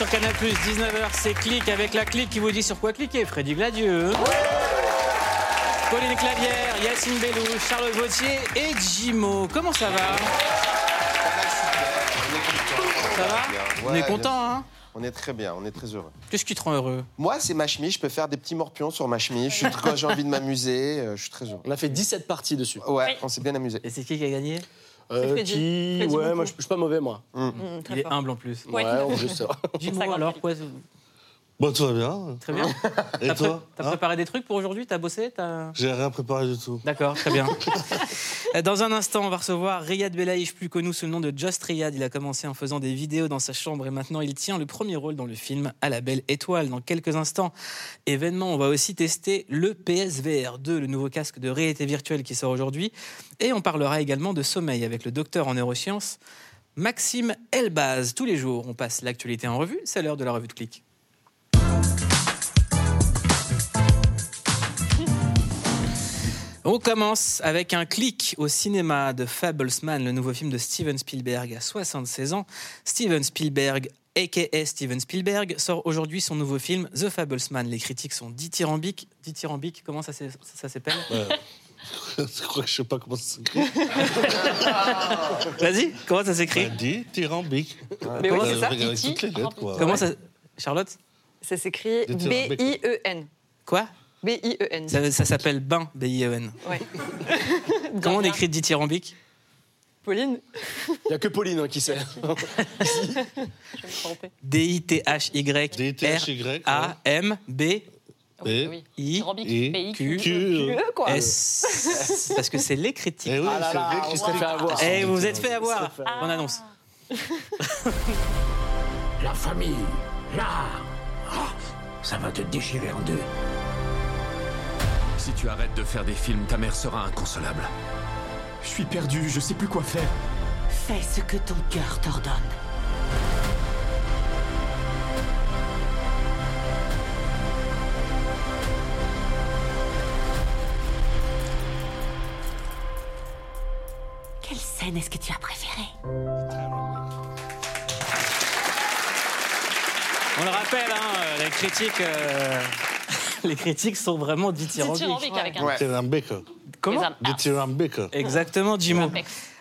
sur Canal+, 19h, c'est Clic avec la clique qui vous dit sur quoi cliquer. Freddy Gladieux, Pauline Clavière, Yacine Bellou, Charlotte Vautier et Jimo. Comment ça va Ça va On est content, hein On est très bien, on est très heureux. Qu'est-ce qui te rend heureux? Moi, c'est ma chemise, je peux faire des petits morpions sur ma chemise. Je suis, quand j'ai envie de m'amuser, euh, je suis très heureux. On a fait 17 parties dessus. Ouais, on s'est bien amusé. Et c'est qui qui a gagné? Euh, qui Ouais, beaucoup. moi je suis pas mauvais moi. Mmh, Il très est humble en plus. Ouais. Ouais, en plus ça. Va, alors, quoi Bon, tout va bien. Très bien. Et T'as pré- toi T'as Hein préparé des trucs pour aujourd'hui? T'as bossé? T'as- J'ai rien préparé du tout. D'accord, très bien. Dans un instant, on va recevoir Riyad Belaïch, plus connu sous le nom de Just Riyad. Il a commencé en faisant des vidéos dans sa chambre et maintenant il tient le premier rôle dans le film À la belle étoile. Dans quelques instants, événement, on va aussi tester le PSVR 2, le nouveau casque de réalité virtuelle qui sort aujourd'hui. Et on parlera également de sommeil avec le docteur en neurosciences, Maxime Elbaz. Tous les jours, on passe l'actualité en revue. C'est l'heure de la revue de clic. On commence avec un clic au cinéma de Fablesman, le nouveau film de Steven Spielberg à 76 ans. Steven Spielberg, a.k.a. Steven Spielberg, sort aujourd'hui son nouveau film The Fablesman. Les critiques sont dithyrambiques. Dithyrambiques, comment ça, s'appelle je crois que je sais pas comment ça s'écrit. Vas-y, comment ça s'écrit Bah, dis, tyrambique. Mais oui, c'est ça. avec E.T. toutes les lettres, quoi. Comment ça Charlotte Ça s'écrit Dithyrambique. B-I-E-N. Quoi? B-I-E-N. Ça, ça s'appelle Bain, B-I-E-N. Ouais. Comment on écrit dithyrambique Pauline Il n'y a que Pauline hein, qui sait. Je vais me tromper. D-I-T-H-Y D-I-T-H-Y, R-A-M-B Oui, Et oui. I I-. Q, euh, E, quoi. S. Parce que c'est les critiques. Eh oui, Ah là fait avoir. Eh, vous vous êtes fait avoir. On fait. On annonce. La famille, là Ah, Ça va te déchirer en deux. Si tu arrêtes de faire des films, ta mère sera inconsolable. Je suis perdu, je sais plus quoi faire. Fais ce que ton cœur t'ordonne. Quelle scène est-ce que tu as préférée? On le rappelle, hein, les critiques, euh, les critiques sont vraiment dithyrambiques. Dithyrambique avec un Ouais. Comment tyrambiques. Exactement, Jimo.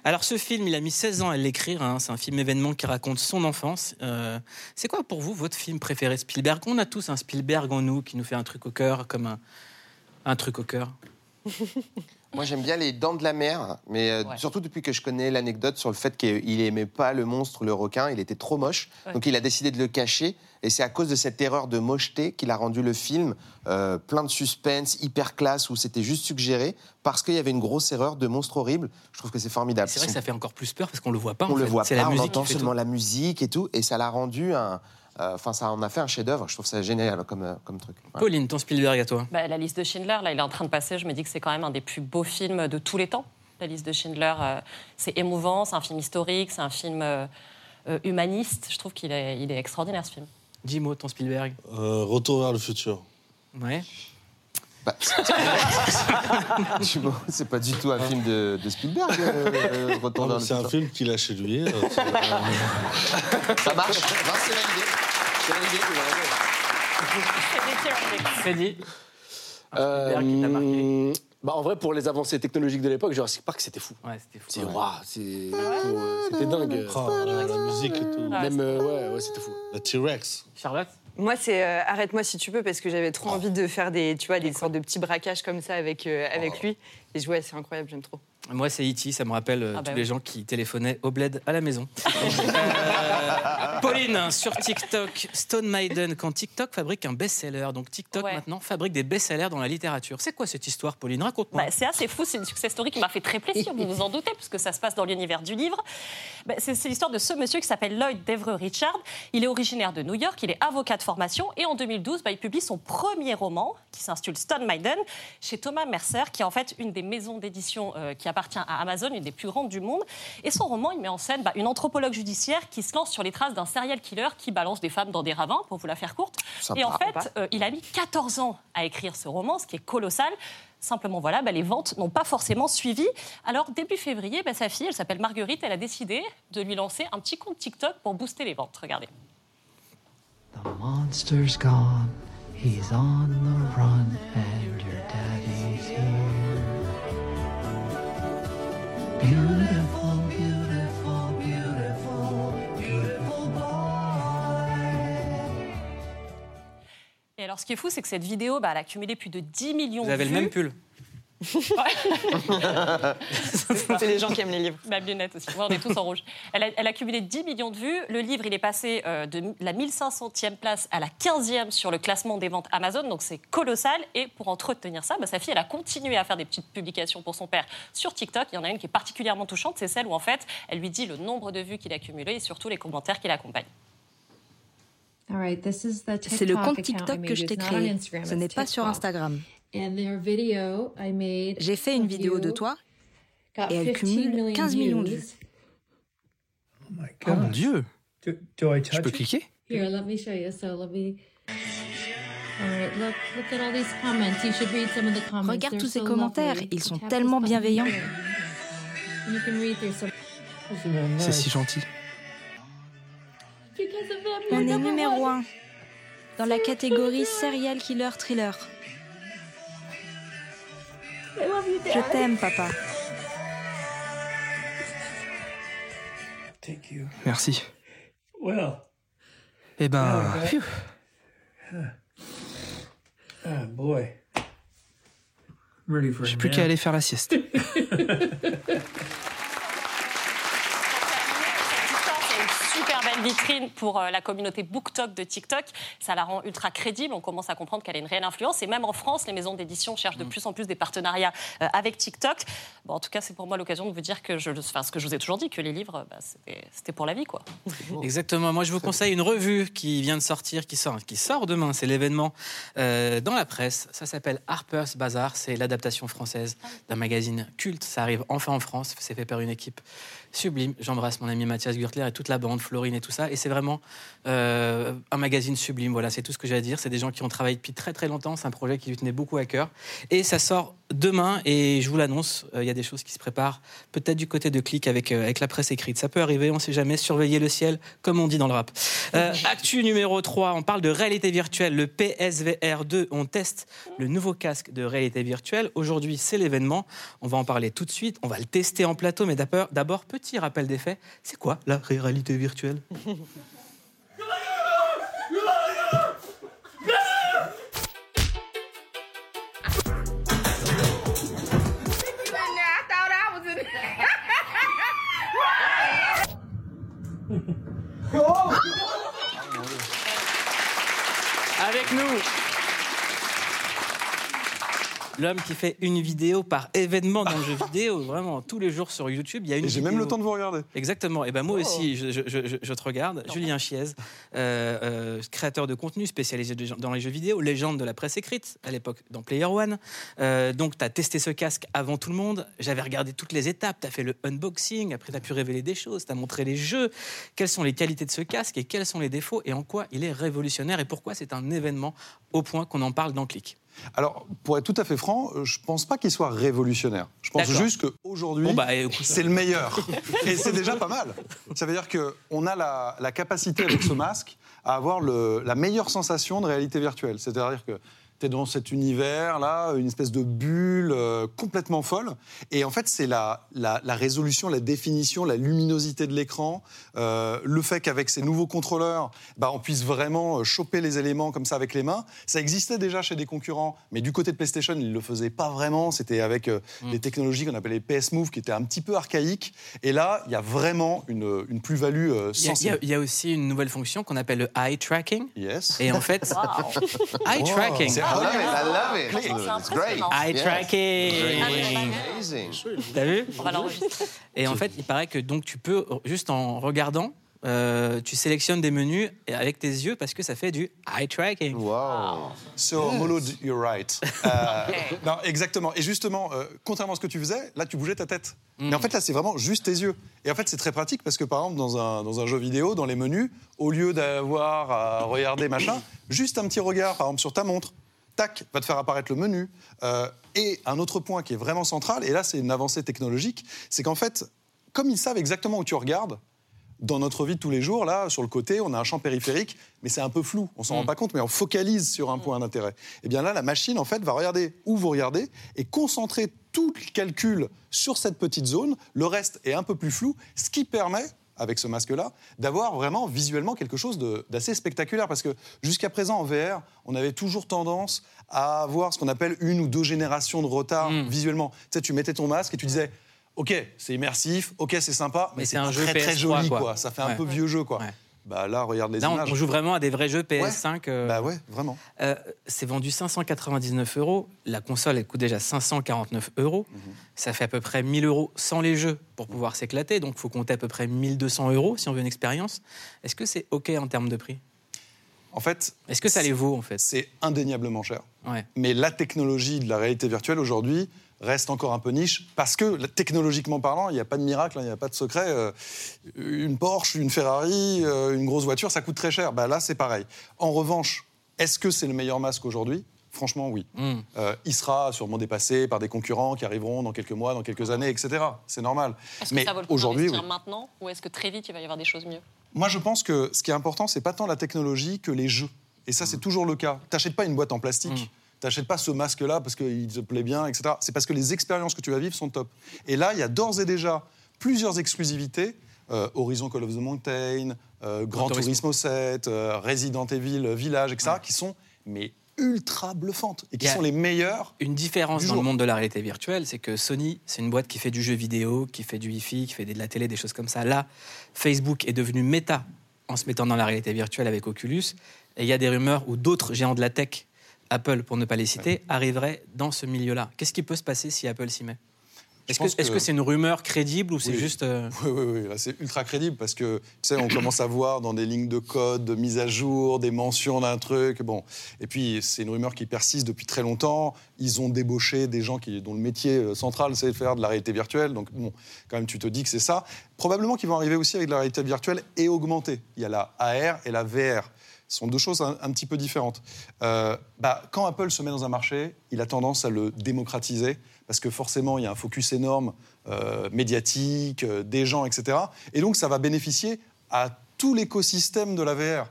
Alors ce film, il a mis 16 ans à l'écrire. hein. C'est un film événement qui raconte son enfance. Euh, c'est quoi pour vous votre film préféré Spielberg? On a tous un Spielberg en nous qui nous fait un truc au cœur, comme un, un truc au cœur. Moi, j'aime bien les dents de la mer, mais euh, Ouais. surtout depuis que je connais l'anecdote sur le fait qu'il aimait pas le monstre, le requin, il était trop moche, donc il a décidé de le cacher. Et c'est à cause de cette erreur de mocheté qu'il a rendu le film euh, plein de suspense, hyper classe, où c'était juste suggéré, parce qu'il y avait une grosse erreur de monstre horrible. Je trouve que c'est formidable. C'est vrai que ça fait encore plus peur parce qu'on le voit pas. on en le voit pas, la on musique entend seulement tout. la musique et tout, et ça l'a rendu un. Euh, Enfin, ça en a fait un chef-d'œuvre. Je trouve ça génial comme, euh, comme truc. Ouais. Pauline, ton Spielberg à toi. Bah, la liste de Schindler, là, il est en train de passer. Je me dis que c'est quand même un des plus beaux films de tous les temps. La liste de Schindler, euh, c'est émouvant, c'est un film historique, c'est un film euh, humaniste. Je trouve qu'il est, il est extraordinaire ce film. Jimo, ton Spielberg. Euh, retour vers le futur. Ouais. Bah, c'est pas du tout un film de, de Spielberg. euh, C'est un film qu'il a chez lui. euh, Ça marche. C'est validé. C'est. Freddy. Euh, Spielberg qui t'a marqué. bah, en vrai, pour les avancées technologiques de l'époque, Jurassic Park, c'était fou. Ouais, c'était fou. C'est Ouais. waouh, c'est- euh, c'était dingue. Oh, la, la musique et tout. Ah, Même, euh, ouais, ouais, c'était fou. La T-Rex. Charlotte Moi, c'est euh, arrête-moi si tu peux parce que j'avais trop envie de faire des, tu vois, des sortes de petits braquages comme ça avec euh, avec lui. Et ouais, c'est incroyable, j'aime trop. Moi, c'est E.T., ça me rappelle euh, Ah bah tous oui. les gens qui téléphonaient au bled à la maison. Euh, Pauline, sur TikTok, Stone Maiden, quand TikTok fabrique un best-seller, donc TikTok Ouais. maintenant fabrique des best-sellers dans la littérature. C'est quoi cette histoire, Pauline? Raconte-moi. Bah, c'est assez fou, c'est une success story qui m'a fait très plaisir, vous vous en doutez, puisque ça se passe dans l'univers du livre. Bah, c'est c'est l'histoire de ce monsieur qui s'appelle Lloyd Devereux Richard. Il est originaire de New York, il est avocat de formation, et en 2012, bah, il publie son premier roman, qui s'intitule Stone Maiden, chez Thomas Mercer, qui est en fait une des maisons d'édition euh, qui appartient à Amazon, une des plus grandes du monde. Et son roman, il met en scène bah, une anthropologue judiciaire qui se lance sur les traces d'un serial killer qui balance des femmes dans des ravins, pour vous la faire courte. Sympa. Et en fait, euh, il a mis 14 ans à écrire ce roman, ce qui est colossal. Simplement, voilà, bah, les ventes n'ont pas forcément suivi. Alors, début février, bah, sa fille, elle s'appelle Marguerite, elle a décidé de lui lancer un petit compte TikTok pour booster les ventes. Regardez. The monster's gone. He's on the run, and your daddy's Et alors, ce qui est fou, c'est que cette vidéo, bah, elle a cumulé plus de 10 millions Vous de avez le vues. même pull. C'est les gens qui aiment les livres. Ma lunette aussi. Ouais, on est tous en rouge. Elle a, elle a cumulé 10 millions de vues. Le livre, il est passé euh, de la 1500e place à la 15e sur le classement des ventes Amazon. Donc c'est colossal. Et pour entretenir ça, bah, sa fille, elle a continué à faire des petites publications pour son père sur TikTok. Il y en a une qui est particulièrement touchante. C'est celle où, en fait, elle lui dit le nombre de vues qu'il a cumulé et surtout les commentaires qui l'accompagnent. C'est le compte TikTok que je t'ai créé. Ce n'est pas sur Instagram. J'ai fait une vidéo de toi et elle cumule 15 millions de vues. Oh mon Dieu Do, do I Je touch peux it? cliquer? Here, let me show you. So let me. All right, look, look at all these comments. You should read some of the comments. Regarde tous ces commentaires, ils sont tellement bienveillants. C'est si gentil. On est numéro one. 1 dans la catégorie serial killer thriller. Je t'aime, papa. Thank you. Merci. Well, Eh ben, Ah, phew. oh boy. I'm ready for a j'ai plus qu'à aller faire la sieste. Cette histoire, c'est une super belle vitrine pour euh, la communauté BookTok de TikTok. Ça la rend ultra crédible. On commence à comprendre qu'elle a une réelle influence. Et même en France, les maisons d'édition cherchent de plus en plus des partenariats euh, avec TikTok. Bon, en tout cas, c'est pour moi l'occasion de vous dire que je, enfin, ce que je vous ai toujours dit, que les livres, bah, c'était c'était pour la vie, quoi. Exactement. Moi, je vous conseille une revue qui vient de sortir, qui sort, qui sort demain. C'est l'événement euh, dans la presse. Ça s'appelle Harper's Bazaar. C'est l'adaptation française d'un magazine culte. Ça arrive enfin en France. C'est fait par une équipe sublime. J'embrasse mon ami Mathias Gürtler et toute la bande, Florine et tout ça. Et c'est vraiment euh, un magazine sublime. Voilà, c'est tout ce que j'ai à dire. C'est des gens qui ont travaillé depuis très très longtemps. C'est un projet qui lui tenait beaucoup à cœur. Et ça sort demain. Et je vous l'annonce, euh, il y a des choses qui se préparent. Peut-être du côté de Click avec, euh, avec la presse écrite. Ça peut arriver, on ne sait jamais. Surveiller le ciel, comme on dit dans le rap. Actu numéro 3, on parle de réalité virtuelle. Le PSVR 2, on teste le nouveau casque de réalité virtuelle. Aujourd'hui, c'est l'événement. On va en parler tout de suite. On va le tester en plateau. Mais d'abord, d'abord, petit rappel des faits. C'est quoi la réalité virtuelle Avec nous L'homme qui fait une vidéo par événement dans le jeu vidéo, vraiment tous les jours sur YouTube, il y a une. Et j'ai même le temps de vous regarder. Exactement. Et ben moi Oh. aussi, je, je- je- je te regarde. Julien Chiez, euh, euh, créateur de contenu spécialisé de- dans les jeux vidéo, légende de la presse écrite à l'époque dans Player One. Euh, donc tu as testé ce casque avant tout le monde. J'avais regardé toutes les étapes. Tu as fait le unboxing. Après, tu as pu révéler des choses. Tu as montré les jeux. Quelles sont les qualités de ce casque et quels sont les défauts et en quoi il est révolutionnaire et pourquoi c'est un événement au point qu'on en parle dans Click. Alors, pour être tout à fait franc, euh, je pense pas qu'il soit révolutionnaire. Je pense juste qu'aujourd'hui, Bon, bah, c'est le meilleur. Et c'est déjà pas mal. Ça veut dire qu'on a la, la capacité avec ce masque à avoir le- la meilleure sensation de réalité virtuelle. C'est-à-dire que tu es dans cet univers-là, une espèce de bulle euh, complètement folle. Et en fait, c'est la, la- la résolution, la définition, la luminosité de l'écran, euh, le fait qu'avec ces nouveaux contrôleurs, bah, on puisse vraiment euh, choper les éléments comme ça avec les mains. Ça existait déjà chez des concurrents, mais du côté de PlayStation, ils ne le faisaient pas vraiment. C'était avec euh, Mm. des technologies qu'on appelait PS Move, qui étaient un petit peu archaïques. Et là, il y a vraiment une, une plus-value euh, Il y, y sensible. il y a aussi une nouvelle fonction qu'on appelle le eye tracking. Yes. Et en fait, eye Wow. tracking. C'est I love it, I love it. C'est It's great. Eye Yes. tracking. Amazing. T'as vu? On va l'enregistrer. Et en fait, il paraît que donc tu peux, juste en regardant, euh, tu sélectionnes des menus avec tes yeux parce que ça fait du eye tracking. Wow. So, Moloud, you're right. Euh, non, exactement. Et justement, euh, contrairement à ce que tu faisais, là, tu bougeais ta tête. Mais en fait, là, c'est vraiment juste tes yeux. Et en fait, c'est très pratique parce que, par exemple, dans un, dans un jeu vidéo, dans les menus, au lieu d'avoir à regarder machin, juste un petit regard, par exemple, sur ta montre, tac, va te faire apparaître le menu. Euh, et un autre point qui est vraiment central, et là, c'est une avancée technologique, c'est qu'en fait, comme ils savent exactement où tu regardes, dans notre vie de tous les jours, là, sur le côté, on a un champ périphérique, mais c'est un peu flou, on s'en rend pas compte, mais on focalise sur un point d'intérêt. Et bien là, la machine, en fait, va regarder où vous regardez et concentrer tout le calcul sur cette petite zone. Le reste est un peu plus flou, ce qui permet, avec ce masque-là, d'avoir vraiment visuellement quelque chose d'assez spectaculaire. Parce que jusqu'à présent, en VR, on avait toujours tendance à avoir ce qu'on appelle une ou deux générations de retard visuellement. Tu sais, tu mettais ton masque et tu disais. Ok, c'est immersif, ok, c'est sympa, mais, Mais c'est un jeu très, très PS3, joli, quoi. quoi. Ça fait un peu vieux jeu, quoi. Ouais. Bah là, regarde les Là, images. on joue vraiment à des vrais jeux PS5. euh, Bah ouais, vraiment. euh, c'est vendu 599 euros. La console, elle coûte déjà 549 euros. Mhm. Ça fait à peu près 1000 euros sans les jeux pour pouvoir s'éclater. Donc, il faut compter à peu près 1200 euros si on veut une expérience. Est-ce que c'est OK en termes de prix? En fait, Est-ce que ça les vaut, en fait? c'est indéniablement cher. Ouais. Mais la technologie de la réalité virtuelle aujourd'hui reste encore un peu niche parce que technologiquement parlant, il n'y a pas de miracle, hein, il n'y a pas de secret. Euh, une Porsche, une Ferrari, euh, une grosse voiture, ça coûte très cher. Bah, là, c'est pareil. En revanche, est-ce que c'est le meilleur masque aujourd'hui? Franchement, oui. Hmm. Euh, il sera sûrement dépassé par des concurrents qui arriveront dans quelques mois, dans quelques années, etc. C'est normal. Est-ce que Mais ça vaut le coup aujourd'hui, oui. maintenant ou est-ce que très vite il va y avoir des choses mieux? Moi, je pense que ce qui est important, c'est pas tant la technologie que les jeux. Et ça, c'est Mm. toujours le cas. T'achètes pas une boîte en plastique. T'achètes pas ce masque-là parce qu'il te plaît bien, etc. C'est parce que les expériences que tu vas vivre sont top. Et là, il y a d'ores et déjà plusieurs exclusivités. Euh, Horizon Call of the Mountain, euh, Gran Gran Turismo 7, euh, Resident Evil euh, Village, etc., qui sont mais ultra bluffantes et qui sont les meilleures. Une différence dans le monde de la réalité virtuelle, c'est que Sony, c'est une boîte qui fait du jeu vidéo, qui fait du Wi-Fi, qui fait de la télé, des choses comme ça. Là, Facebook est devenu méta en se mettant dans la réalité virtuelle avec Oculus. Et il y a des rumeurs où d'autres géants de la tech, Apple pour ne pas les citer, arriveraient dans ce milieu-là. Qu'est-ce qui peut se passer si Apple s'y met Est-ce que c'est une rumeur crédible ou c'est juste. euh, Oui, oui, oui, c'est ultra crédible parce que, tu sais, on commence à voir dans des lignes de code, de mise à jour, des mentions d'un truc. Bon. Et puis, c'est une rumeur qui persiste depuis très longtemps. Ils ont débauché des gens qui, dont le métier euh, central, c'est de faire de la réalité virtuelle. Donc, bon, quand même, tu te dis que c'est ça. Probablement qu'ils vont arriver aussi avec de la réalité virtuelle et augmentée. Il y a la AR et la VR. Ce sont deux choses un, un petit peu différentes. Euh, bah, quand Apple se met dans un marché, il a tendance à le démocratiser parce que forcément, il y a un focus énorme euh, médiatique, euh, des gens, etc. Et donc, ça va bénéficier à tout l'écosystème de la VR.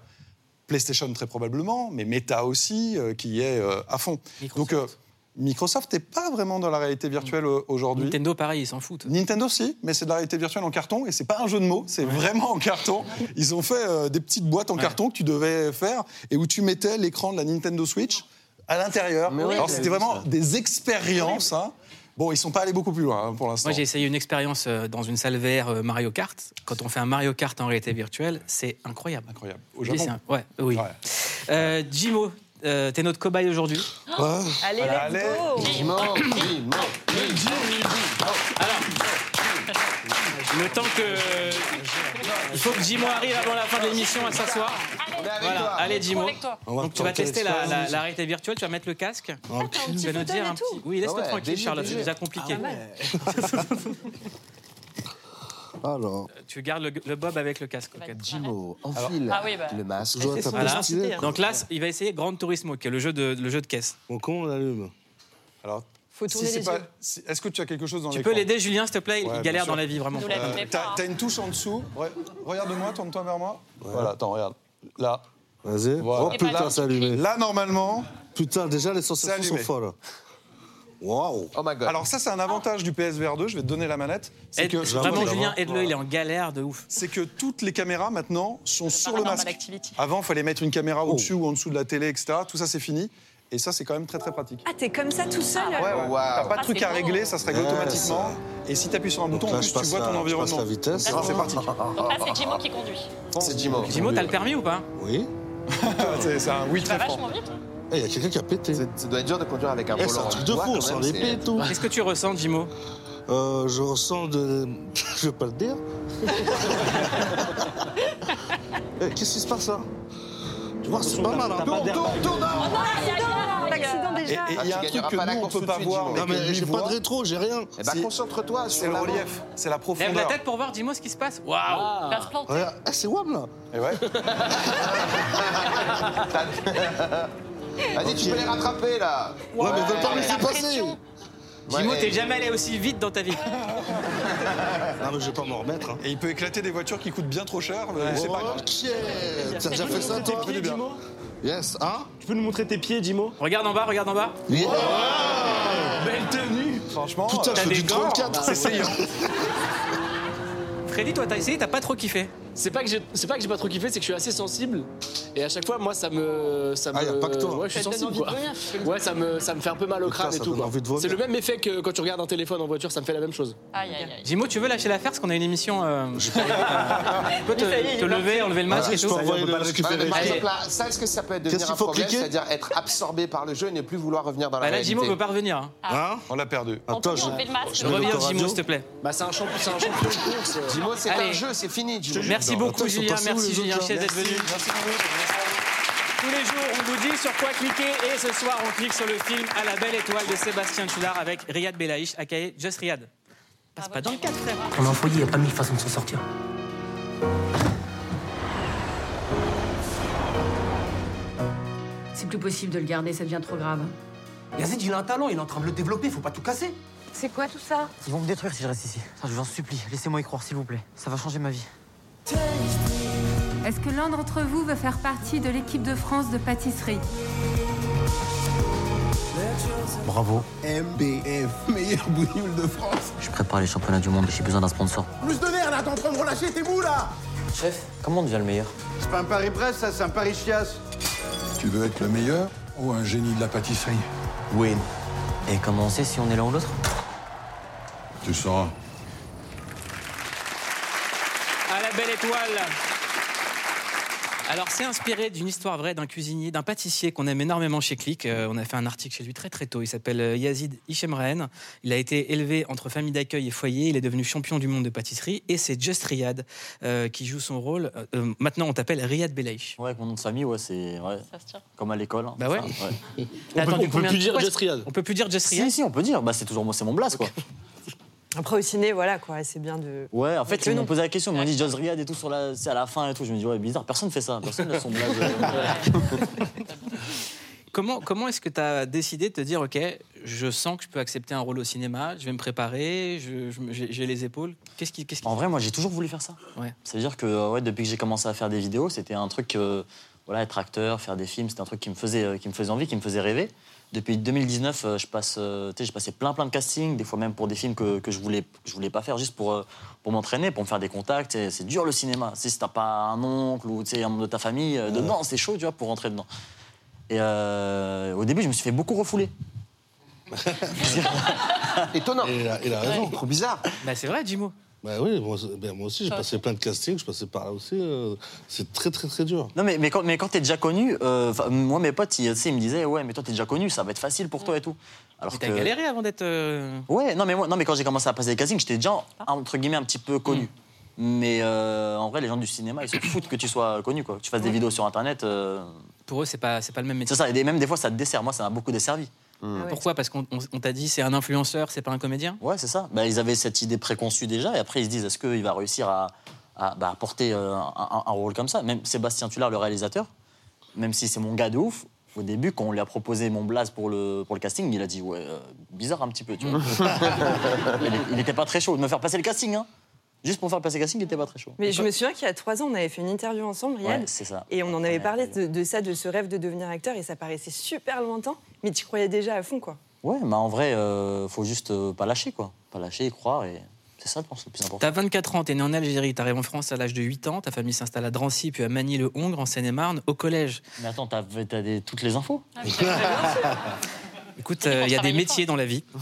PlayStation très probablement, mais Meta aussi, qui est à fond. Donc, euh, Microsoft n'est pas vraiment dans la réalité virtuelle euh, aujourd'hui. Nintendo, pareil, ils s'en foutent. Nintendo, si, mais c'est de la réalité virtuelle en carton et c'est pas un jeu de mots, c'est vraiment en carton. Ils ont fait euh, des petites boîtes en carton que tu devais faire et où tu mettais l'écran de la Nintendo Switch à l'intérieur. Oui, Alors c'était vraiment ça. des expériences. hein. Bon, ils sont pas allés beaucoup plus loin hein, pour l'instant. Moi, j'ai essayé une expérience euh, dans une salle VR euh, Mario Kart. Quand on fait un Mario Kart en réalité virtuelle, c'est incroyable. Incroyable. Au Oui, Japon. c'est un- ouais, oui. Ouais. Euh, Jimo, euh, t'es notre cobaye aujourd'hui. Allez, let's Allez. go Jimon, Jimon. Le temps que. Il faut que Jimo arrive avant la fin de l'émission à s'asseoir. Voilà, allez Jimo. Donc tu vas tester la, la, l'expérience. la réalité virtuelle, tu vas mettre le casque. Ok. Tu vas nous dire un petit. Oui, laisse-le Ah ouais, tranquille, Charlotte, c'est déjà compliqué. Alors, Tu gardes le, le bob avec le casque. Jimo, enfile Ah oui, bah. le masque. je Voilà. stylé. Donc là, il va essayer Gran Turismo, qui est le jeu de, le jeu de caisse. Bon, comment on l'allume Alors, Faut si tourner c'est les pas- yeux. si- Est-ce que tu as quelque chose dans Tu l'écran peux l'aider, Julien, s'il te plaît? Il bien galère sûr. dans la vie, vraiment. Nous Euh, T'as une touche en dessous. Regarde-moi, tourne-toi vers moi. Voilà, attends, regarde. Là. Vas-y. Voilà. Oh Et pas putain, là. c'est allumé. Là, normalement. Putain, déjà, les sensations sont allumé. folles. Waouh Oh my god. Alors, ça, c'est un avantage du PSVR 2. Je vais te donner la manette. C'est Aide- que, vraiment, Julien, aide-le, il est en galère de ouf. c'est que toutes les caméras maintenant sont sur le masque. Activity. Avant, il fallait mettre une caméra Oh. au-dessus ou en dessous de la télé, etc. Tout ça, c'est fini. Et ça, c'est quand même très, très pratique. Ah, t'es comme ça tout seul Ouais, ouais. Wow. T'as pas de Ah, truc c'est à beau. régler, ça se règle Ouais, automatiquement. Et si t'appuies sur un bouton, en plus, tu vois la, ton je passe environnement. la vitesse. Ça, c'est pratique. Donc là, c'est Jimo qui conduit. C'est Jimo. Jimo, t'as le permis ou pas? Oui. c'est c'est un oui Tu vas très franc. vachement vite. Eh, il y a quelqu'un qui a pété. Ça doit être dur de conduire avec un Eh, volant. c'est un truc de bois, fou, l'épée c'est- et tout. Qu'est-ce que tu ressens, Jimo? Euh, je ressens de. Je vais pas le dire. Eh, Qu'est-ce qui se passe là? Wow, C'est pas mal, hein Tourne, tourne, tourne L'accident Et et déjà. il y a Ah, tu un truc que nous, on peut de pas voir, Non, mais j'ai pas de rétro, j'ai rien. Eh ben, concentre-toi c'est sur le relief, c'est la Lève la profondeur. tête pour voir, dis-moi ce qui se passe. Waouh Ah. Eh, c'est WAM là Et ouais. Vas-y, tu peux les rattraper là. Ouais, mais ils veulent pas me laisser La passer. Jimo, Ouais. t'es jamais allé aussi vite dans ta vie. Non, mais je vais pas m'en remettre. Hein. Et il peut éclater des voitures qui coûtent bien trop cher, mais c'est pas grave. Ok T'as déjà fait ça, toi Fais du bien. Yes, hein? Tu peux nous montrer tes pieds, Jimo? Regarde en bas, regarde en bas. Yeah. Belle tenue Franchement, Putain, euh, je fais des du gants. 34 c'est saillant. Freddy, toi, t'as essayé, t'as pas trop kiffé? C'est pas que j'ai, c'est pas que j'ai pas trop kiffé, c'est que je suis assez sensible. Et à chaque fois, moi, ça me, ça me. Ah, y a pas que toi. Ouais, je suis te sensible. Quoi. Ouais, ça me, ça me fait un peu mal au crâne et tout. quoi. C'est le même effet que quand tu regardes un téléphone en voiture, ça me fait la même chose. Aïe, aïe, aïe. Jimo, tu veux lâcher l'affaire parce qu'on a une émission. Euh... tu peux te, te lever, enlever le masque Ouais, et tout. par exemple, ça, est-ce que ça peut Qu'est-ce devenir un problème C'est-à-dire être absorbé par le jeu et ne plus vouloir revenir dans la Bah là, réalité Jimo veut pas revenir. hein. Hein? On l'a perdu. Attends, lui je... Reviens. Jimo, s'il te plaît. Bah, c'est un, champ- c'est un champion de course. Jimo, c'est un jeu, c'est fini, Jimo. Merci beaucoup, Julien. Merci, Julien Chiez, d'être venu. Tous les jours, on vous dit sur quoi cliquer. Et ce soir, on clique sur le film À la belle étoile de Sébastien Tullard avec Riyad Belaïch, aka Just Riyad. Passe pas dans le cadre, frère. On est en foyer, y a pas mille façons de s'en sortir. C'est plus possible de le garder, ça devient trop grave. Yazid, il a un talent, il est en train de le développer, faut pas tout casser. C'est quoi tout ça? Ils vont me détruire si je reste ici. Ça, je vous en supplie, laissez-moi y croire, s'il vous plaît. Ça va changer ma vie. Est-ce que l'un d'entre vous veut faire partie de l'équipe de France de pâtisserie Bravo. MBF, meilleur bougnoule de France. Je prépare les championnats du monde et j'ai besoin d'un sponsor. Plus de nerfs là, t'es en train de relâcher, t'es mou là Chef, comment on devient le meilleur C'est pas un Paris-Brest, ça, c'est un Paris-Chiasse. Tu veux être le meilleur ou un génie de la pâtisserie? Win. Et comment on sait si on est l'un ou l'autre? Tu sauras. À la belle étoile. Alors, c'est inspiré d'une histoire vraie d'un cuisinier, d'un pâtissier qu'on aime énormément chez Click. Euh, on a fait un article chez lui très très tôt. Il s'appelle euh, Yazid Hichemraen. Il a été élevé entre famille d'accueil et foyer. Il est devenu champion du monde de pâtisserie. Et c'est Just Riyad euh, qui joue son rôle. Euh, maintenant, on t'appelle Riyad Belaïch. Ouais, avec mon nom de famille, ouais, c'est ouais, Ça se tient. comme à l'école. hein, Bah ouais. On peut- on peut combien plus dire Just Riyad. On peut plus dire Just Riyad Si, si, on peut dire. Bah, c'est toujours moi, c'est mon blast, quoi. Après au ciné, voilà quoi, c'est bien de. Ouais, en fait, ils m'ont posé la question, ils m'ont dit Just Riyad et tout sur la, c'est à la fin et tout. Je me dis, ouais, bizarre, personne fait ça. Personne n'a son blaze. euh, Comment, comment est-ce que tu as décidé de te dire, OK, je sens que je peux accepter un rôle au cinéma, je vais me préparer, j'ai les épaules Qu'est-ce qui, qu'est-ce qui- En vrai, moi, j'ai toujours voulu faire ça. Ouais. C'est-à-dire que ouais, depuis que j'ai commencé à faire des vidéos, c'était un truc, euh, voilà, être acteur, faire des films, c'était un truc qui me faisait, euh, qui me faisait envie, qui me faisait rêver. Depuis 2019, euh, je passe, euh, tu sais, j'ai passé plein plein de castings, des fois même pour des films que, que je voulais, que je voulais pas faire, juste pour, euh, pour m'entraîner, pour me faire des contacts. Et C'est dur le cinéma. Si t'as pas un oncle ou tu sais, un membre de ta famille euh, dedans, c'est chaud, tu vois, pour rentrer dedans. Et euh, au début, je me suis fait beaucoup refouler. Étonnant. Et il a, il a raison. Trop bizarre. Bah, c'est vrai, Jimo. Bah oui, moi, ben, moi aussi, j'ai passé plein de castings, je passais par là aussi. euh, c'est très, très, très dur. Non, mais, mais quand, mais quand t'es déjà connu, euh, moi, mes potes, ils, me disaient, ouais, mais toi, t'es déjà connu, ça va être facile pour toi et tout. Alors Mais T'as que- galéré avant d'être. euh, Ouais, non mais, moi, non, mais quand j'ai commencé à passer des castings, j'étais déjà, entre guillemets, un petit peu connu. Mais euh, en vrai, les gens du cinéma, ils se foutent que tu sois connu, quoi. Que tu fasses des vidéos sur Internet. euh, Pour eux, c'est pas, c'est pas le même métier. C'est ça, et même des fois, ça te dessert. Moi, ça m'a beaucoup desservi. Pourquoi? Parce qu'on on- on t'a dit c'est un influenceur, c'est pas un comédien? Ouais, c'est ça. Bah, ils avaient cette idée préconçue déjà, et après, ils se disent, est-ce qu'il va réussir à, à, bah, porter euh, un, un- un rôle comme ça? Même Sébastien Tullard, le réalisateur, même si c'est mon gars de ouf, au début, quand on lui a proposé mon blaze pour le, pour le casting, il a dit, ouais, euh, bizarre un petit peu, tu vois. il, il était pas très chaud de me faire passer le casting, hein. Juste pour faire passer le casting, il était pas très chaud. Mais je me souviens qu'il y a trois ans, on avait fait une interview ensemble, Riyad. Ouais, c'est ça. Et on en avait parlé de, de ça, de ce rêve de devenir acteur, et ça paraissait super lointain, mais tu croyais déjà à fond, quoi. Ouais, mais en vrai, euh, faut juste euh, pas lâcher, quoi. Pas lâcher, y croire, et c'est ça, je pense, le plus important. T'as 24 ans, t'es né en Algérie, t'arrives en France à l'âge de 8 ans, ta famille s'installe à Drancy, puis à Magny-le-Hongre, en Seine-et-Marne, au collège. Mais attends, t'as t'as des- toutes les infos Écoute, euh, il y a des métiers dans la vie.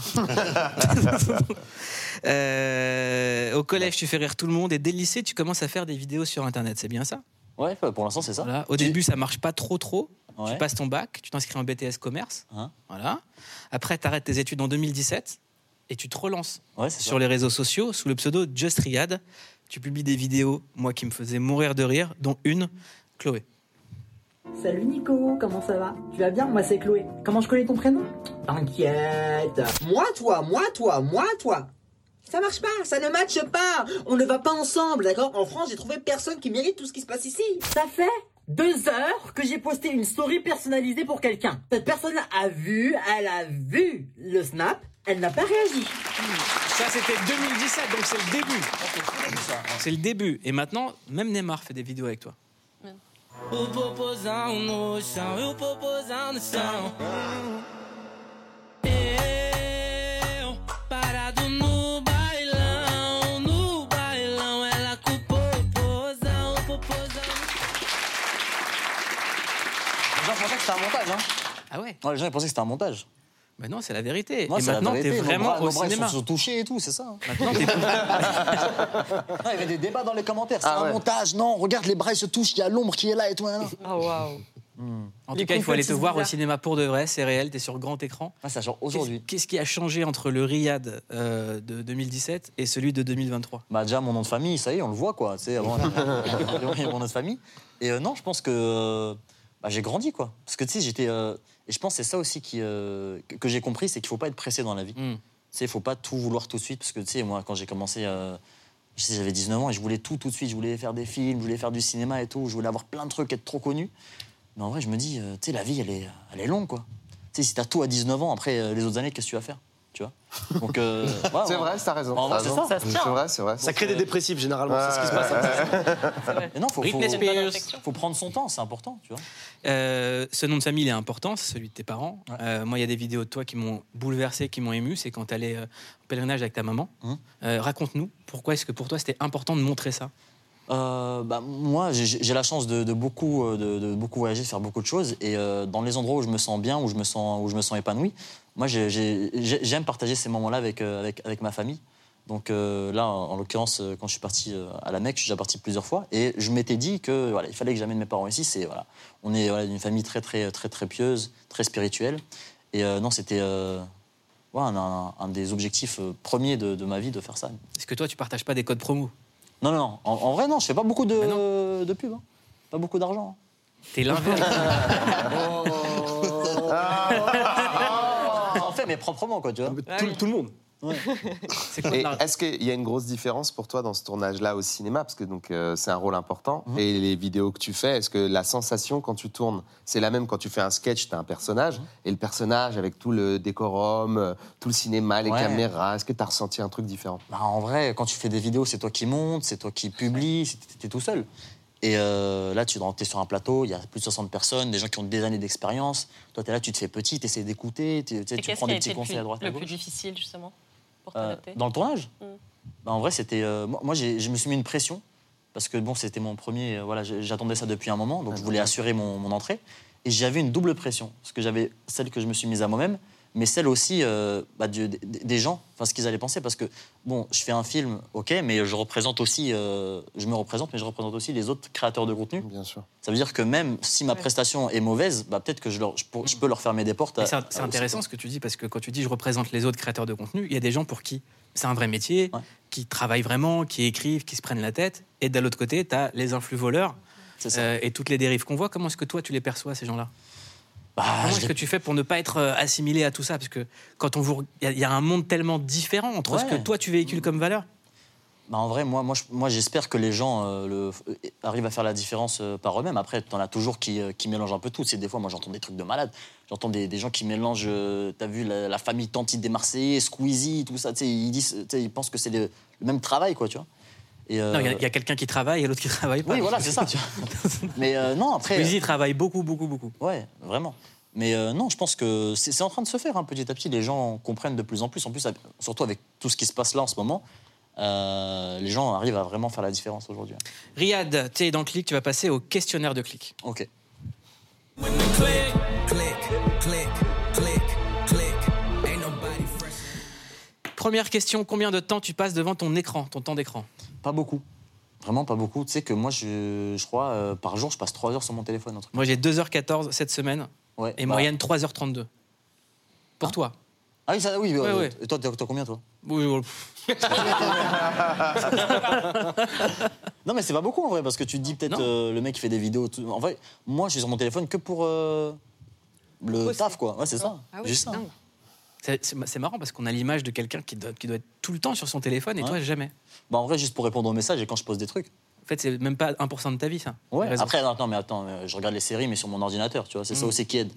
Euh, au collège, tu fais rire tout le monde, et dès le lycée, tu commences à faire des vidéos sur Internet, c'est bien ça? Ouais, pour l'instant, c'est ça. Voilà. Au début, ça marche pas trop trop. Ouais. Tu passes ton bac, tu t'inscris en BTS commerce. Hein voilà. Après, tu arrêtes tes études en 2017. et tu te relances Ouais, c'est ça. sur les réseaux sociaux sous le pseudo Just Riyad. Tu publies des vidéos, moi, qui me faisaient mourir de rire, dont une, Chloé. Salut Nico, comment ça va? Tu vas bien? Moi c'est Chloé. Comment je connais ton prénom? T'inquiète. Moi toi, moi toi, moi toi. Ça marche pas, ça ne matche pas. On ne va pas ensemble, d'accord? En France, j'ai trouvé personne qui mérite tout ce qui se passe ici. Ça fait deux heures que j'ai posté une story personnalisée pour quelqu'un. Cette personne-là a vu, elle a vu le snap, elle n'a pas réagi. Ça, c'était 2017, donc c'est le début. C'est le début. Et maintenant, même Neymar fait des vidéos avec toi. O popozão no chão, e o popozão no chão. Eu, parado no bailão, no bailão, ela com o popozão, o popozão. Que c'était un montage. Hein. Ah ouais Les gens ils pensaient que c'était un montage. Mais non, c'est la vérité. Non, et maintenant, t'es vraiment bras- au nos bras, ils cinéma. sont touchés et tout, c'est ça. hein. Maintenant, t'es Non, il y avait des débats dans les commentaires. C'est Ah un ouais. montage. Non, regarde, les bras ils se touchent. Il y a l'ombre qui est là et tout. Oh waouh. En Les tout cas, il faut aller te voir au cinéma pour de vrai, c'est réel, t'es sur grand écran. Ah, ça genre aujourd'hui. Qu'est-ce qu'est-ce qui a changé entre le Riyad euh, de 2017 et celui de 2023 Bah déjà mon nom de famille, ça y est, on le voit quoi. Tu avant, il y a mon nom de famille. Et euh, non, je pense que euh, bah, j'ai grandi quoi. Parce que tu sais, j'étais. Et je pense que c'est ça aussi qui, euh, que, j'ai compris, c'est qu'il faut pas être pressé dans la vie. Tu sais, il faut pas tout vouloir tout de suite. Parce que tu sais, moi, quand j'ai commencé. euh, j'avais 19 ans et je voulais tout tout de suite. Je voulais faire des films, je voulais faire du cinéma et tout. Je voulais avoir plein de trucs, être trop connu. Mais en vrai, je me dis, euh, tu sais, la vie, elle est, elle est longue, quoi. Tu sais, si t'as tout à 19 ans, après, euh, les autres années, qu'est-ce que tu vas faire? Tu vois Donc, euh, ouais, C'est ouais. vrai, t'as raison. En vrai, t'as c'est raison. ça. C'est vrai, c'est vrai. Ça crée des dépressifs généralement, c'est ce qui se passe. Mais non, faut, prendre son temps, c'est important, tu vois. Euh, ce nom de famille il est important, c'est celui de tes parents. Euh, moi, il y a des vidéos de toi qui m'ont bouleversé, qui m'ont ému. C'est quand tu allais euh, en pèlerinage avec ta maman. Hum. Euh, Raconte-nous, pourquoi est-ce que pour toi c'était important de montrer ça? Euh, bah, moi, j'ai la chance de, beaucoup, euh, de, de beaucoup voyager, de faire beaucoup de choses. Et euh, dans les endroits où je me sens bien, où je me sens, où je me sens épanoui, moi, j'ai- j'ai- j'ai- j'aime partager ces moments-là avec, avec, ma famille. Donc là, en, en l'occurrence, quand je suis parti à la Mecque, je suis déjà parti plusieurs fois. Et je m'étais dit que il fallait que j'amène mes parents ici. C'est voilà, on est d'une famille très très très très pieuse, très spirituelle. Et non, c'était euh, un, des objectifs premiers de, de ma vie de faire ça. Est-ce que toi, tu partages pas des codes promo? Non, non, non. En, en vrai, non, je fais pas beaucoup de, de pubs. hein. Pas beaucoup d'argent. hein. T'es l'inverse. en fait, mais proprement, quoi, tu vois. Tout, tout le monde. Et Est-ce qu'il y a une grosse différence pour toi dans ce tournage-là au cinéma? Parce que donc euh, c'est un rôle important. Mhm. Et les vidéos que tu fais, est-ce que la sensation quand tu tournes, c'est la même quand tu fais un sketch, tu as un personnage, Mhm. et le personnage avec tout le décorum, euh, tout le cinéma, les Ouais. caméras, est-ce que tu as ressenti un truc différent? Bah, en vrai, quand tu fais des vidéos, c'est toi qui montes, c'est toi qui publies, c'est- t'es tout seul. Et euh, là, tu es sur un plateau, il y a plus de 60 personnes, des gens qui ont des années d'expérience. Toi, tu es là, tu te fais petit, tu essaies d'écouter, tu, tu tu prends des petits conseils plus, à droite à le plus difficile, justement, pour Euh, t'adapter dans le tournage Mm. Bah, En vrai, c'était. euh, moi, je me suis mis une pression parce que bon, c'était mon premier. euh, voilà, j'attendais ça depuis un moment, donc je voulais assurer mon, mon entrée. Et j'avais une double pression parce que j'avais celle que je me suis mise à moi-même, mais celle aussi euh, bah, du- des- gens, enfin ce qu'ils allaient penser, parce que bon, je fais un film, ok, mais je représente aussi, euh, je me représente, mais je représente aussi les autres créateurs de contenu. Bien sûr. Ça veut dire que même si ma prestation est mauvaise, bah, peut-être que je, leur- je pour- je peux leur fermer des portes. C'est intéressant ce que tu dis parce que quand tu dis je représente les autres créateurs de contenu, il y a des gens pour qui c'est un vrai métier, qui travaillent vraiment, qui écrivent, qui se prennent la tête. Et de l'autre côté, tu as les influx voleurs euh, et toutes les dérives qu'on voit. Comment est-ce que toi tu les perçois ces gens-là? Bah, je est-ce que tu fais pour ne pas être euh, assimilé à tout ça? Parce que quand on vous, il y a- il y, a un monde tellement différent entre ce que toi tu véhicules comme valeur. Bah, en vrai, moi, moi, je- moi j'espère que les gens euh, le, euh, arrivent à faire la différence euh, par eux-mêmes. Après, t'en as toujours qui, qui mélangent un peu tout. C'est des fois, moi, j'entends des trucs de malade. J'entends des, des gens qui mélangent. T'as vu la, la famille Tantine des Marseillais, Squeezie, tout ça. Ils disent, ils pensent que c'est le, le même travail, quoi, tu vois. Euh, Non, Il y a- y quelqu'un qui travaille et l'autre qui travaille pas. Oui, voilà, c'est ça. Tu vois. Mais euh, non, après. Squeezie travaille beaucoup, beaucoup, beaucoup. Ouais, vraiment. Mais euh, non, je pense que c'est en train de se faire hein, petit à petit. Les gens comprennent de plus en plus. En plus, surtout avec tout ce qui se passe là en ce moment, euh, les gens arrivent à vraiment faire la différence aujourd'hui. Riyad, tu es dans Click, tu vas passer au questionnaire de Click. Ok. Première question, combien de temps tu passes devant ton écran, ton temps d'écran? Pas beaucoup. Vraiment pas beaucoup. Tu sais que moi, je, je crois, euh, par jour, je passe 3 heures sur mon téléphone. un truc. Moi j'ai 2h14 cette semaine Ouais, et bah, moyenne 3h32. Pour toi Ah oui, ça, oui. Ouais, euh, ouais. Et toi, t'as t'as combien, toi? Oui, oui. Non, mais c'est pas beaucoup en vrai, parce que tu te dis peut-être euh, le mec qui fait des vidéos. tout- En vrai, moi, je suis sur mon téléphone que pour euh, le taf, quoi. Ouais, c'est ça. Ah oui, Juste c'est ça. dingue. C'est- marrant parce qu'on a l'image de quelqu'un qui doit, qui doit être tout le temps sur son téléphone et toi, jamais. Bah, en vrai, juste pour répondre aux messages et quand je pose des trucs. En fait, c'est même pas 1% de ta vie, ça. Ouais. Après, non, attends, mais attends, euh, je regarde les séries, mais sur mon ordinateur, tu vois. C'est ça Mm. aussi qui aide.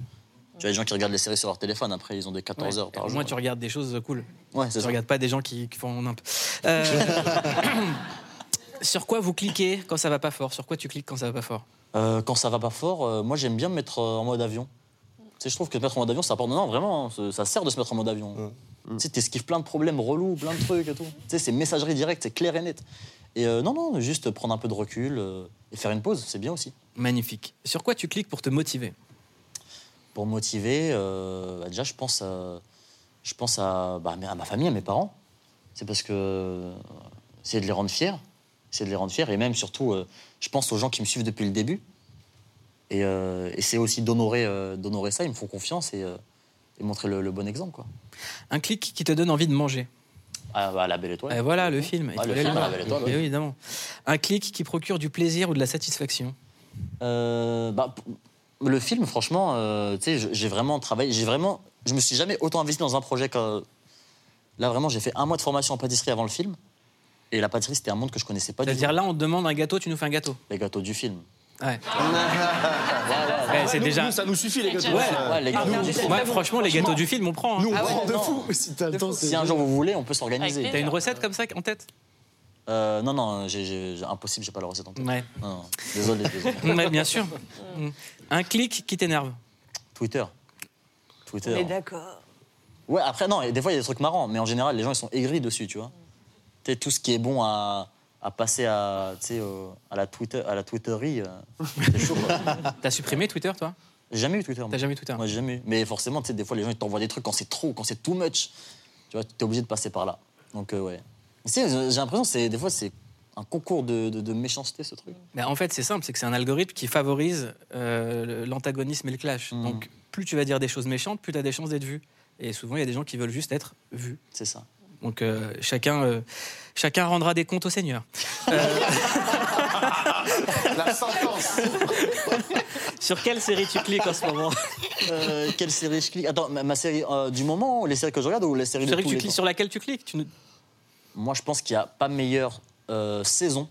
Tu vois, les gens qui regardent les séries sur leur téléphone, après, ils ont des 14 Ouais. heures par Au jour. moins, tu regardes des choses cool. Ouais, Tu ça. regardes pas des gens qui, qui font nimp. Euh, sur quoi vous cliquez quand ça va pas fort? Sur quoi tu cliques quand ça va pas fort? Euh, quand ça va pas fort, euh, moi, j'aime bien me mettre en mode avion. Tu sais, je trouve que se mettre en mode avion, ça apporte. Non, vraiment, hein, ça- sert de se mettre en mode avion. Tu sais, t'esquives plein de problèmes relous, plein de trucs et tout. Tu sais, c'est messagerie directe, c'est clair et net. Et euh, non, non, juste prendre un peu de recul euh, et faire une pause, c'est bien aussi. Magnifique. Sur quoi tu cliques pour te motiver? Pour me motiver, euh, bah, déjà, je pense à, je pense à, bah, à ma famille, à mes parents. C'est parce que euh, c'est de les rendre fiers. C'est de les rendre fiers. Et même, surtout, euh, je pense aux gens qui me suivent depuis le début. Et, euh, et c'est aussi d'honorer euh, d'honorer ça. Ils me font confiance et, euh, et montrer le, le bon exemple. Quoi. Un clic qui te donne envie de manger Ah, bah, la belle étoile. Et voilà, le film. Il le film. La Belle Étoile, Eh oui, évidemment. Un clic qui procure du plaisir ou de la satisfaction Euh, bah, le film, franchement, tu sais, je- j'ai vraiment travaillé. J'ai vraiment, je me suis jamais autant investi dans un projet que. Là, vraiment, j'ai fait un mois de formation en pâtisserie avant le film. Et la pâtisserie, c'était un monde que je connaissais pas du tout. C'est-à-dire là, on te demande un gâteau, tu nous fais un gâteau. Les gâteaux du film. Ouais. Ouais, Ouais, c'est Nous- déjà. nous, ça nous suffit, les gâteaux. Ouais, Ouais, les gâteaux. Moi, franchement, les gâteaux du film, on prend. hein. Nous, on Ah ouais, prend de non. fou. Si t'as le temps, c'est. Si un jour vous voulez, on peut s'organiser. T'as une recette comme ça en tête? Euh, non, non, j'ai, j'ai- j'ai- impossible, j'ai pas la recette en tête. Ouais. Non, non, désolé, désolé. Ouais, bien sûr. Mm. Un clic qui t'énerve Twitter. Twitter. Mais d'accord. Ouais, après, non, des fois, il y a des trucs marrants, mais en général, les gens, ils sont aigris dessus, tu vois. Tu sais, tout ce qui est bon à, à passer à, à la Twitter, à la Twitterie, euh, c'est chaud, quoi. T'as supprimé Twitter, toi? J'ai jamais eu Twitter. moi. T'as jamais eu Twitter Moi, j'ai jamais eu. Mais forcément, tu sais, des fois, les gens, ils t'envoient des trucs quand c'est trop, quand c'est too much. Tu vois, t'es obligé de passer par là. Donc, euh, ouais. Tu sais, j'ai l'impression que c'est, des fois, c'est un concours de, de- de méchanceté, ce truc. Mais en fait, c'est simple, c'est que c'est un algorithme qui favorise euh, le- l'antagonisme et le clash. Mhm. Donc, plus tu vas dire des choses méchantes, plus tu as des chances d'être vu. Et souvent, il y a des gens qui veulent juste être vus. C'est ça. Donc, euh, chacun, euh, chacun rendra des comptes au Seigneur. La sentence. Sur quelle série tu cliques en ce moment? Euh, quelle série je clique? Attends, ma, ma série euh, du moment, les séries que je regarde ou les séries de Série tous que tu les cliques, temps? Sur laquelle tu cliques tu ne- Moi, je pense qu'il n'y a pas meilleure euh, saison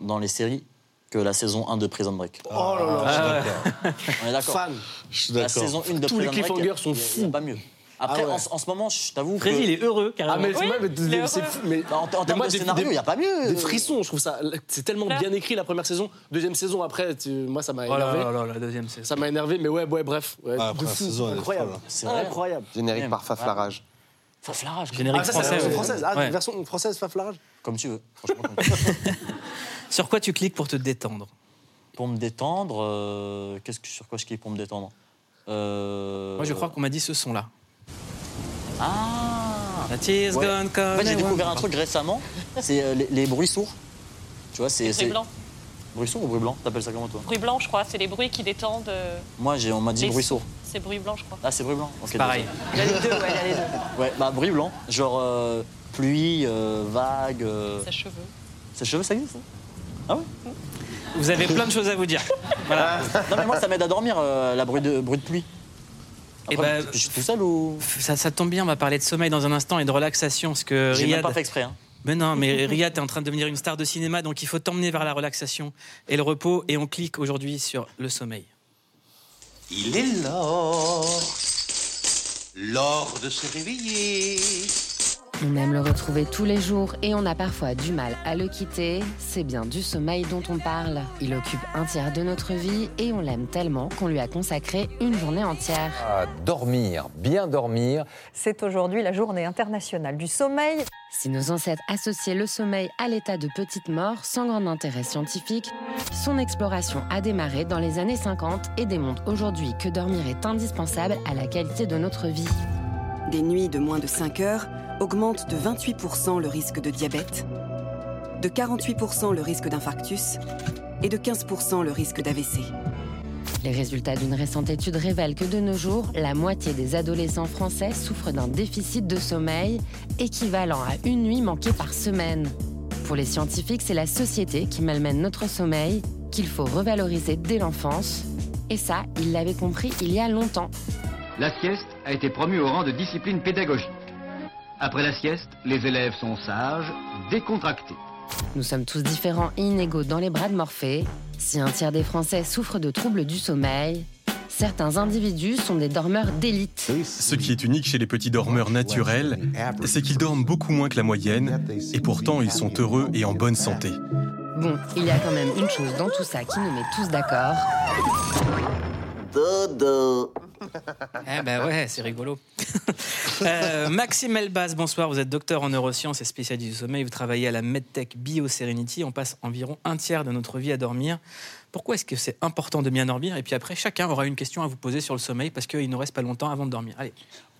dans les séries que la saison 1 de Prison Break. Oh là là, Ah je suis d'accord. On est d'accord Fan. Je suis La d'accord. saison 1 de Tous les Prison Break, cliffhangers sont a- il y a fous. pas mieux. Après, Ah ouais. en, en ce moment, je t'avoue que... Freddy, il est heureux, carrément. Ah, mais c'est Oui, mais il est c'est heureux. fou. Mais En, en Mais termes moi, de des- scénario, il n'y a pas mieux. des frissons, je trouve ça. C'est tellement bien écrit la première saison. Deuxième saison, après, tu- moi, ça m'a Oh là énervé. là là, la deuxième, c'est. Ça m'a énervé, mais ouais, ouais, bref. Ouais, Ah, fou. saison, incroyable. C'est. Incroyable. Générique par Faflarage. Faflarage. Générique Ah, ça, c'est la français. version ouais. française. Ah, Ouais. version française, Faflarage Comme tu veux. Franchement, comme tu veux. Sur quoi tu cliques pour te détendre? Pour me détendre, euh, qu'est-ce que, sur quoi je clique pour me détendre? Euh, Moi, je crois qu'on m'a dit ce son-là. Ah Ouais. gone En fait, j'ai découvert un truc récemment, c'est euh, les, les bruits sourds. Tu vois, c'est. Bruit blanc. Bruit sourd ou bruit blanc T'appelles ça comment toi? Bruit blanc, je crois. C'est les bruits qui détendent. euh, Moi, j'ai, on m'a dit les bruit sourd. C'est bruit blanc, je crois. Ah, c'est bruit blanc Ok, Pareil. Il y a les deux, ouais, il y a les deux. Ouais, bah bruit blanc. Genre euh, pluie, euh, vague. Euh... Ses cheveux. Ses cheveux, ça existe Ah ouais? Vous avez plein de choses à vous dire. Voilà. Non, mais moi, ça m'aide à dormir, euh, la bruit de, bruit de pluie. Ben, je suis tout seul ou. Ça, ça tombe bien, on va parler de sommeil dans un instant et de relaxation, parce que J'ai même Riyad... pas fait exprès. Hein. Mais non, mais Riyad est en train de devenir une star de cinéma, donc il faut t'emmener vers la relaxation et le repos, et on clique aujourd'hui sur le sommeil. Il est l'heure, l'heure de se réveiller. On aime le retrouver tous les jours et on a parfois du mal à le quitter. C'est bien du sommeil dont on parle. Il occupe un tiers de notre vie et on l'aime tellement qu'on lui a consacré une journée entière. À dormir, bien dormir. C'est aujourd'hui la journée internationale du sommeil. Si nos ancêtres associaient le sommeil à l'état de petite mort sans grand intérêt scientifique, son exploration a démarré dans les années 50 et démontre aujourd'hui que dormir est indispensable à la qualité de notre vie. Des nuits de moins de 5 heures augmentent de 28% le risque de diabète, de 48% le risque d'infarctus et de 15% le risque d'AVC. Les résultats d'une récente étude révèlent que de nos jours, la moitié des adolescents français souffrent d'un déficit de sommeil équivalent à une nuit manquée par semaine. Pour les scientifiques, c'est la société qui malmène notre sommeil, qu'il faut revaloriser dès l'enfance. Et ça, ils l'avaient compris il y a longtemps. La sieste a été promue au rang de discipline pédagogique. Après la sieste, les élèves sont sages, décontractés. Nous sommes tous différents et inégaux dans les bras de Morphée. Si un tiers des Français souffrent de troubles du sommeil, certains individus sont des dormeurs d'élite. Ce qui est unique chez les petits dormeurs naturels, c'est qu'ils dorment beaucoup moins que la moyenne, et pourtant ils sont heureux et en bonne santé. Bon, il y a quand même une chose dans tout ça qui nous met tous d'accord. Dodo. Eh ben ouais, c'est rigolo. Euh, Maxime Elbaz, bonsoir. Vous êtes docteur en neurosciences et spécialiste du sommeil. Vous travaillez à la MedTech BioSerenity. On passe environ un tiers de notre vie à dormir. Pourquoi est-ce que c'est important de bien dormir? Et puis après, chacun aura une question à vous poser sur le sommeil parce qu'il ne reste pas longtemps avant de dormir. Allez.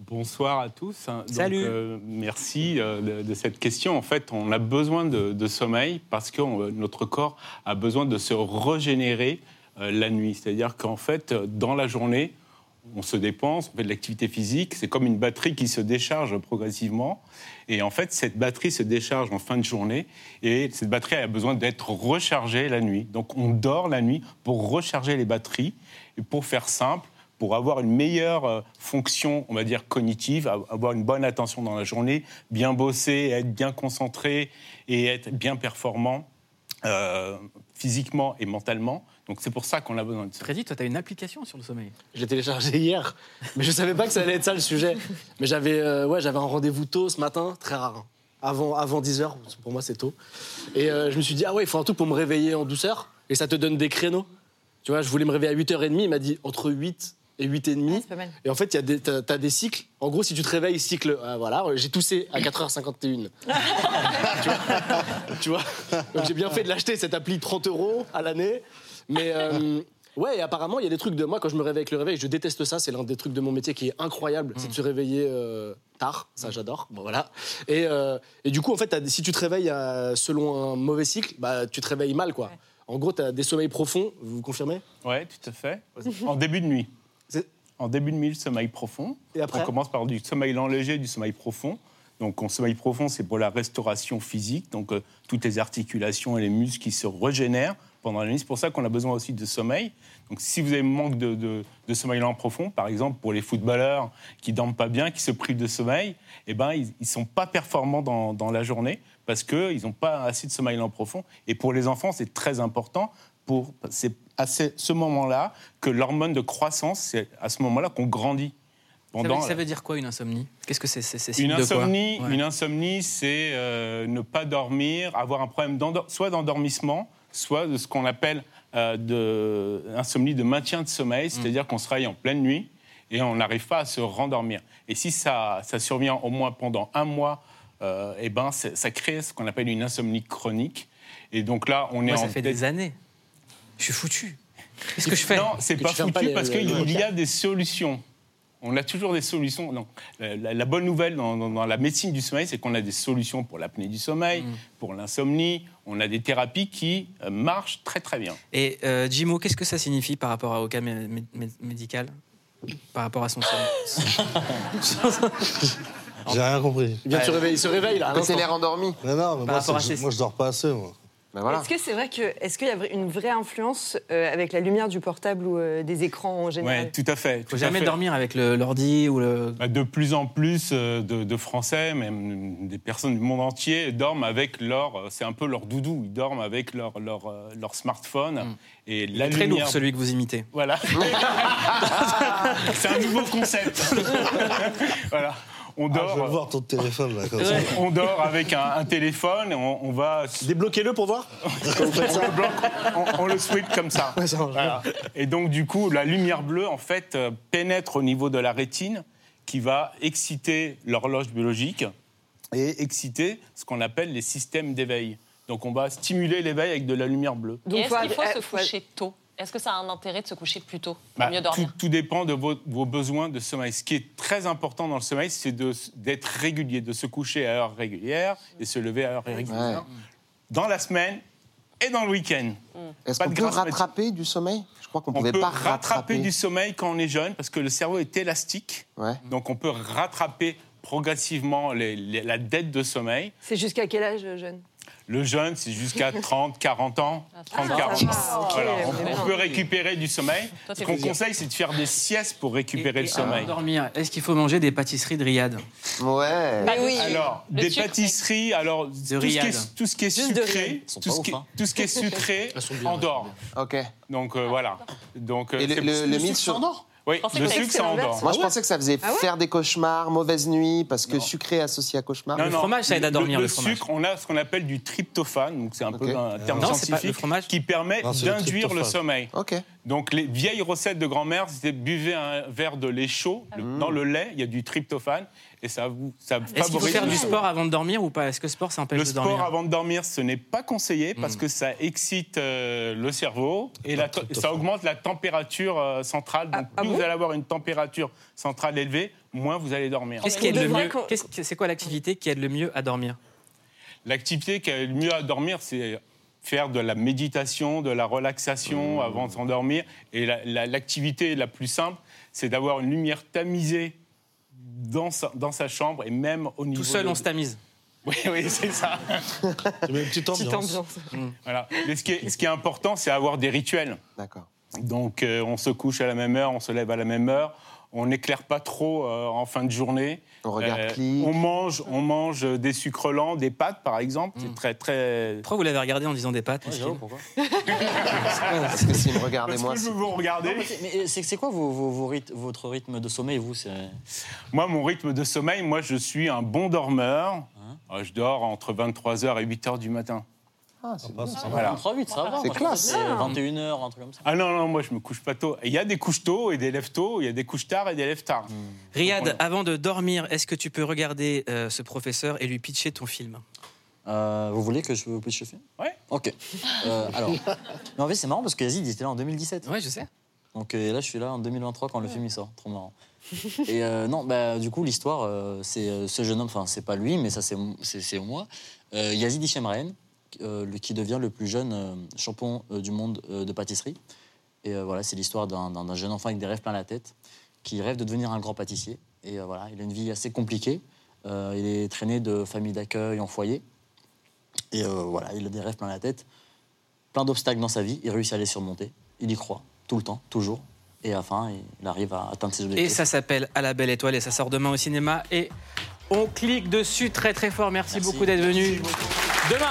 Bonsoir à tous. Donc, Salut. euh, merci euh, de, de cette question. En fait, on a besoin de, de sommeil parce que on- notre corps a besoin de se régénérer euh, la nuit. C'est-à-dire qu'en fait, dans la journée, on se dépense, on fait de l'activité physique. C'est comme une batterie qui se décharge progressivement. Et en fait, cette batterie se décharge en fin de journée. Et cette batterie a besoin d'être rechargée la nuit. Donc, on dort la nuit pour recharger les batteries. Et pour faire simple, pour avoir une meilleure euh, fonction, on va dire, cognitive, avoir une bonne attention dans la journée, bien bosser, être bien concentré et être bien performant euh, physiquement et mentalement. Donc c'est pour ça qu'on a besoin de ça. Freddy, toi, tu as une application sur le sommeil. Je l'ai téléchargé hier, mais je savais pas que ça allait être ça le sujet. Mais j'avais euh, ouais, j'avais un rendez-vous tôt ce matin, très rare. hein. Avant, avant 10h, pour moi c'est tôt. Et euh, je me suis dit, ah ouais, il faut un truc pour me réveiller en douceur. Et ça te donne des créneaux. Tu vois, je voulais me réveiller à 8h30, il m'a dit entre 8 et 8h30. et en fait, t'as as des cycles. En gros, si tu te réveilles, cycle, ah, voilà, j'ai toussé à 4h51. tu vois, tu vois Donc j'ai bien fait de l'acheter, cette appli 30 euros à l'année. Mais euh, ouais, et apparemment, il y a des trucs de moi, quand je me réveille avec le réveil, je déteste ça, c'est l'un des trucs de mon métier qui est incroyable, c'est de se réveiller euh, tard, ça j'adore, bon voilà. Et, euh, et du coup, en fait, si tu te réveilles selon un mauvais cycle, bah, tu te réveilles mal, quoi. En gros, tu as des sommeils profonds, vous confirmez? Ouais, tout à fait. En début de nuit. En début de nuit, le sommeil profond. Et après On commence par du sommeil lent léger, du sommeil profond. Donc, en sommeil profond, c'est pour la restauration physique, donc euh, toutes les articulations et les muscles qui se régénèrent pendant la nuit. C'est pour ça qu'on a besoin aussi de sommeil. Donc, si vous avez manque de, de- de sommeil lent profond, par exemple pour les footballeurs qui dorment pas bien, qui se privent de sommeil, eh ben, ils ne sont pas performants dans, dans la journée parce qu'ils n'ont pas assez de sommeil lent profond. Et pour les enfants, c'est très important. Pour, c'est à ce, moment-là que l'hormone de croissance, c'est à ce moment-là qu'on grandit. Ça veut, Pendant ça veut dire quoi une insomnie? Qu'est-ce que c'est c'est- c'est signe une de quoi? insomnie, Ouais. une insomnie, c'est euh, ne pas dormir, avoir un problème d'endor- soit d'endormissement, soit de ce qu'on appelle euh, de insomnie de maintien de sommeil, c'est-à-dire qu'on se réveille en pleine nuit et on n'arrive pas à se rendormir. Et si ça, ça survient au moins pendant un mois, euh, eh ben c'est- ça crée ce qu'on appelle une insomnie chronique. Et donc là, on est Moi, en ça fait des années. Je suis foutu. Qu'est-ce que je fais? Non, c'est pas foutu parce qu'il y a des solutions. On a toujours des solutions. Non. La, la- la bonne nouvelle dans, dans- dans la médecine du sommeil, c'est qu'on a des solutions pour l'apnée du sommeil, Mm. pour l'insomnie. On a des thérapies qui euh, marchent très très bien. Et euh, Jimo, qu'est-ce que ça signifie par rapport au cas mé- mé- mé- médical? Par rapport à son sommeil? J'ai rien compris. Il vient de se réveiller, il se réveille là. à l'instant. endormi. Mais non, mais moi, c'est- à ces- moi, je dors pas assez, moi. Est-ce que c'est vrai que est-ce qu'il y a une vraie influence euh, avec la lumière du portable ou euh, des écrans en général? Ouais, tout à fait. Faut tout à jamais fait. dormir avec l'ordi ou le. Bah, De plus en plus euh, de, de Français, même des personnes du monde entier, dorment avec leur. C'est un peu leur doudou. Ils dorment avec leur, leur, leur smartphone. Et Il la très lumière- lourd celui que vous imitez. Voilà. C'est un nouveau concept. voilà. On Ah, dort. je veux voir ton téléphone, là, comme ça. On dort avec un, un téléphone on, on va. Débloquez-le pour voir on, ça. le bloque, on, on le sweep comme ça. Ouais, ça marche. Voilà. Et donc, du coup, la lumière bleue, en fait, euh, pénètre au niveau de la rétine qui va exciter l'horloge biologique et exciter ce qu'on appelle les systèmes d'éveil. Donc, on va stimuler l'éveil avec de la lumière bleue. Et est-ce qu'il faut euh, se coucher tôt? Est-ce que ça a un intérêt de se coucher plus tôt pour Bah, mieux tout, dormir tout dépend de vos, vos besoins de sommeil. Ce qui est très important dans le sommeil, c'est d'être régulier, de se coucher à heure régulière et se lever à heure régulière. Dans la semaine, et dans le week-end. Est-ce Pas qu'on de peut rattraper du sommeil? Je crois qu'on On pouvait peut pas rattraper rattraper. du sommeil quand on est jeune parce que le cerveau est élastique. Ouais. Donc on peut rattraper progressivement les- les- la dette de sommeil. C'est jusqu'à quel âge, jeune? Le jeune, c'est jusqu'à 30, 40 ans. 30, ça 40. va, ok, Voilà, on peut récupérer du sommeil. Ce qu'on conseille, c'est de faire des siestes pour récupérer Et le sommeil. dormir, est-ce qu'il faut manger des pâtisseries de Riyad Ouais. Mais oui. Alors, Le des sucre, pâtisseries, alors tout ce, qui Riyad. est, tout ce qui est Juste sucré, tout ce, qui, ouf, hein. tout ce qui est sucré endort. Ok. Donc euh, voilà. Donc, euh, Et le, le, le mythe sur. Oui, le sucre, ça endort. Moi, je pensais que ça faisait Ah ouais faire des cauchemars, mauvaise nuit, parce que sucré associé à cauchemar. Non, Le non, fromage, ça aide à dormir, Le, le fromage. sucre, on a ce qu'on appelle du tryptophane, donc c'est un peu un terme Non, c'est pas le scientifique, fromage. qui permet Non, c'est le d'induire le tryptophane. sommeil. Ok. Donc les vieilles recettes de grand-mère, c'était buvez un verre de lait chaud. Ah Le- Dans le lait, il y a du tryptophane et ça vous ça Est-ce qu'il faut faire le du sport avant de dormir ou pas? Est-ce que le sport, ça empêche Le de sport dormir? avant de dormir, ce n'est pas conseillé Hmm. parce que ça excite euh, le cerveau et la- ça augmente la température euh, centrale. Donc ah plus vous allez avoir une température centrale élevée, moins vous allez dormir. Qu'est-ce qui aide le mieux qu'on- Qu'est-ce que- C'est quoi l'activité qui aide le mieux à dormir? L'activité qui a le mieux à dormir, c'est faire de la méditation, de la relaxation Mmh. avant de s'endormir. Et la- la- l'activité la, plus simple, c'est d'avoir une lumière tamisée dans sa, dans sa chambre et même au niveau. Tout seul, de- on se tamise. Oui, oui, c'est ça. Tu mets une petite Petite ambiance. ambiance. Voilà. Mais ce qui est, ce qui est important, c'est avoir des rituels. D'accord. Donc, euh, on se couche à la même heure, on se lève à la même heure. On n'éclaire pas trop euh, en fin de journée. On regarde Euh, clic. on mange, on mange des sucres lents, des pâtes par exemple. C'est très très. Pourquoi vous l'avez regardé en disant des pâtes Ouais, pourquoi Parce que me Parce moi. que je c'est- veux vous regarder. Mais c'est c'est quoi vos, vos- vos ryth- votre rythme de sommeil, vous c'est- Moi, mon rythme de sommeil, moi, je suis un bon dormeur. Hein je dors entre 23h et 8h du matin. Ah, c'est bon. c'est Voilà. 3-8, ça va. C'est moi, je classe. c'était 21h, un truc comme ça. Ah non, non, moi, je me couche pas tôt. Il y a des couches tôt et des lèves tôt. Il y a des couches tard et des lèves tard. Riyad, avant de dormir, est-ce que tu peux regarder euh, ce professeur et lui pitcher ton film? Euh, vous voulez que je vous pitche le film? Ouais. Ok. Euh, alors, mais en fait, c'est marrant parce que Yazid, il était là en 2017. Ouais, je sais. Donc euh, là, je suis là en 2023 quand le film il sort. Trop marrant. Et euh, non, bah, du coup, l'histoire, euh, c'est euh, ce jeune homme, enfin, c'est pas lui, mais ça, c'est c'est- c'est moi, euh, Yazid Hichemraen, euh, le- qui devient le plus jeune euh, champion euh, du monde euh, de pâtisserie. Et euh, voilà, c'est l'histoire d'un jeune enfant avec des rêves plein la tête, qui rêve de devenir un grand pâtissier. Et euh, voilà, il a une vie assez compliquée. Euh, il est traîné de famille d'accueil en foyer. Et euh, voilà, il a des rêves plein la tête, plein d'obstacles dans sa vie. Il réussit à les surmonter. Il y croit, tout le temps, toujours. Et à la fin, il arrive à atteindre ses objectifs. Et ça s'appelle À la belle étoile et ça sort demain au cinéma. Et on clique dessus très très fort. Merci, Merci. beaucoup d'être venu. Demain,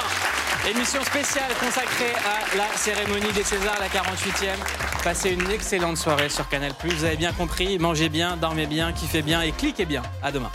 émission spéciale consacrée à la cérémonie des Césars, la 48e. Passez une excellente soirée sur Canal+. Vous avez bien compris, mangez bien, dormez bien, kiffez bien et cliquez bien. À demain.